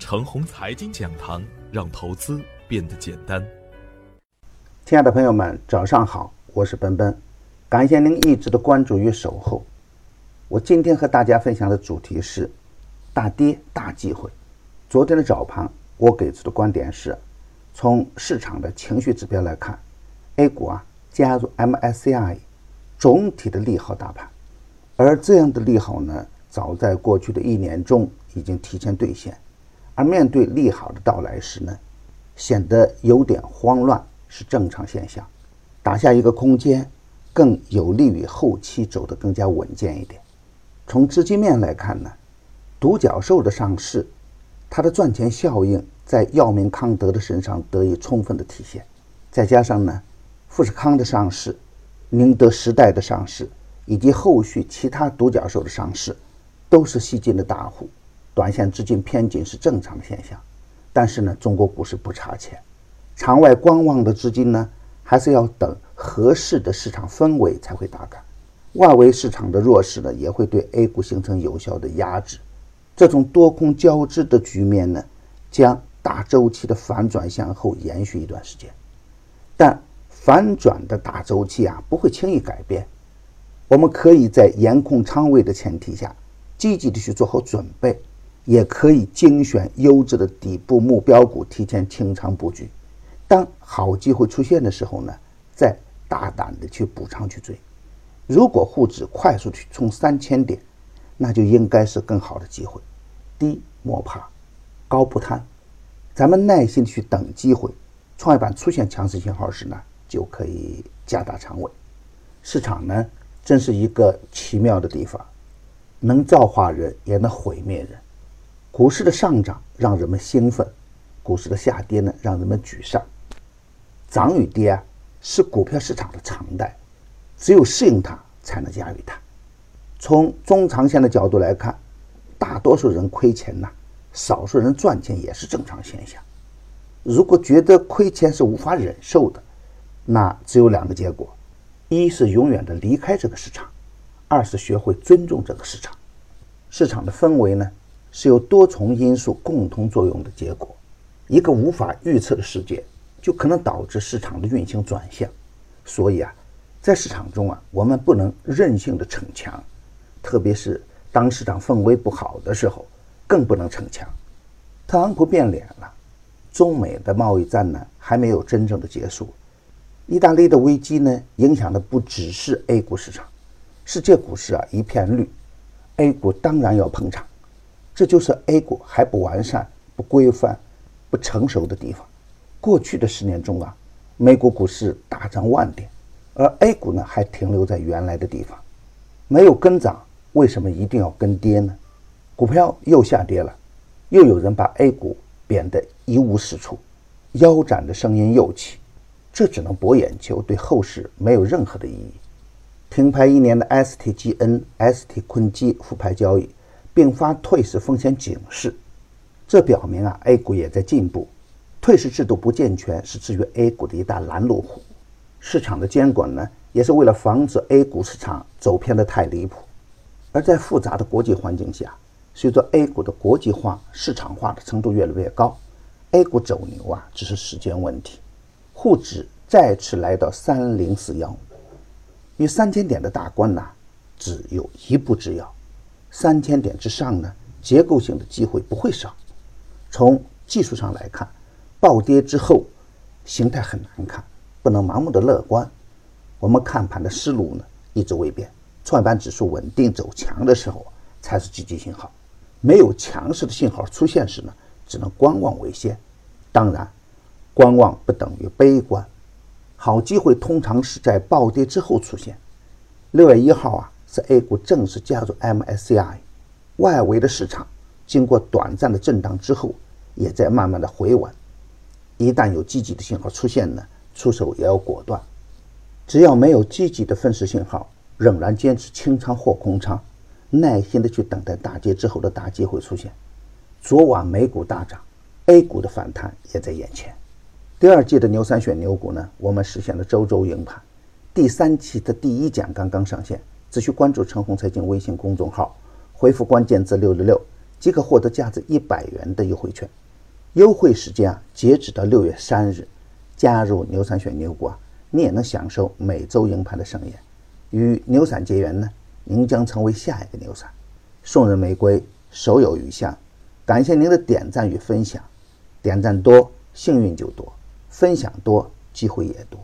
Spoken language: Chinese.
程红财经讲堂，让投资变得简单。亲爱的朋友们，早上好，我是奔奔，感谢您一直的关注与守候。我今天和大家分享的主题是大跌大机会。昨天的早盘，我给出的观点是，从市场的情绪指标来看，A 股啊加入 MSCI，总体的利好大盘，而这样的利好呢，早在过去的一年中已经提前兑现，而面对利好的到来时呢，显得有点慌乱是正常现象，打下一个空间，更有利于后期走得更加稳健一点。从资金面来看呢，独角兽的上市，它的赚钱效应在药明康德的身上得以充分的体现。再加上呢，富士康的上市、宁德时代的上市，以及后续其他独角兽的上市，都是吸金的大户，短线资金偏紧是正常现象。但是呢，中国股市不差钱，场外观望的资金呢，还是要等合适的市场氛围才会打开。外围市场的弱势呢，也会对 A 股形成有效的压制。这种多空交织的局面呢，将大周期的反转向后延续一段时间。但反转的大周期啊，不会轻易改变。我们可以在严控仓位的前提下，积极的去做好准备，也可以精选优质的底部目标股，提前清仓布局。当好机会出现的时候呢，再大胆的去补仓去追。如果沪指快速去冲三千点，那就应该是更好的机会。低莫怕，高不贪，咱们耐心的去等机会。创业板出现强势信号时呢，就可以加大仓位。市场呢，真是一个奇妙的地方，能造化人，也能毁灭人。股市的上涨让人们兴奋，股市的下跌呢，让人们沮丧。涨与跌啊，是股票市场的常态。只有适应它，才能驾驭它。从中长线的角度来看，大多数人亏钱呐，少数人赚钱也是正常现象。如果觉得亏钱是无法忍受的，那只有两个结果：一是永远的离开这个市场，二是学会尊重这个市场。市场的氛围呢，是由多重因素共同作用的结果。一个无法预测的世界，就可能导致市场的运行转向。所以啊。在市场中啊，我们不能任性的逞强，特别是当市场氛围不好的时候，更不能逞强。特朗普变脸了，中美的贸易战呢还没有真正的结束，意大利的危机呢影响的不只是 A 股市场，世界股市啊一片绿，A 股当然要捧场，这就是 A 股还不完善、不规范、不成熟的地方。过去的十年中啊，美股股市大涨万点。而 A 股呢，还停留在原来的地方，没有跟涨，为什么一定要跟跌呢？股票又下跌了，又有人把 A 股贬得一无是处，腰斩的声音又起，这只能博眼球，对后市没有任何的意义。停牌一年的 STGN、ST 坤基复牌交易，并发退市风险警示，这表明啊，A 股也在进步，退市制度不健全是制约 A 股的一大拦路虎。市场的监管呢，也是为了防止 A 股市场走偏的太离谱。而在复杂的国际环境下，随着 A 股的国际化、市场化的程度越来越高，A 股走牛啊，只是时间问题。沪指再次来到三零四幺，与三千点的大关呐，只有一步之遥。三千点之上呢，结构性的机会不会少。从技术上来看，暴跌之后，形态很难看。不能盲目的乐观，我们看盘的思路呢一直未变。创业板指数稳定走强的时候才是积极信号，没有强势的信号出现时呢，只能观望为先。当然，观望不等于悲观，好机会通常是在暴跌之后出现。六月一号啊，是 A 股正式加入 MSCI，外围的市场经过短暂的震荡之后，也在慢慢的回稳。一旦有积极的信号出现呢？出手也要果断，只要没有积极的分时信号，仍然坚持清仓或空仓，耐心的去等待大跌之后的大机会出现。昨晚美股大涨，A 股的反弹也在眼前。第二季的牛三选牛股呢，我们实现了周周赢盘。第三期的第一讲刚刚上线，只需关注陈红财经微信公众号，回复关键字六六六，即可获得价值一百元的优惠券。优惠时间啊，截止到六月三日。加入牛散选牛股啊，你也能享受每周赢盘的盛宴。与牛散结缘呢，您将成为下一个牛散。送人玫瑰，手有余香。感谢您的点赞与分享，点赞多，幸运就多；分享多，机会也多。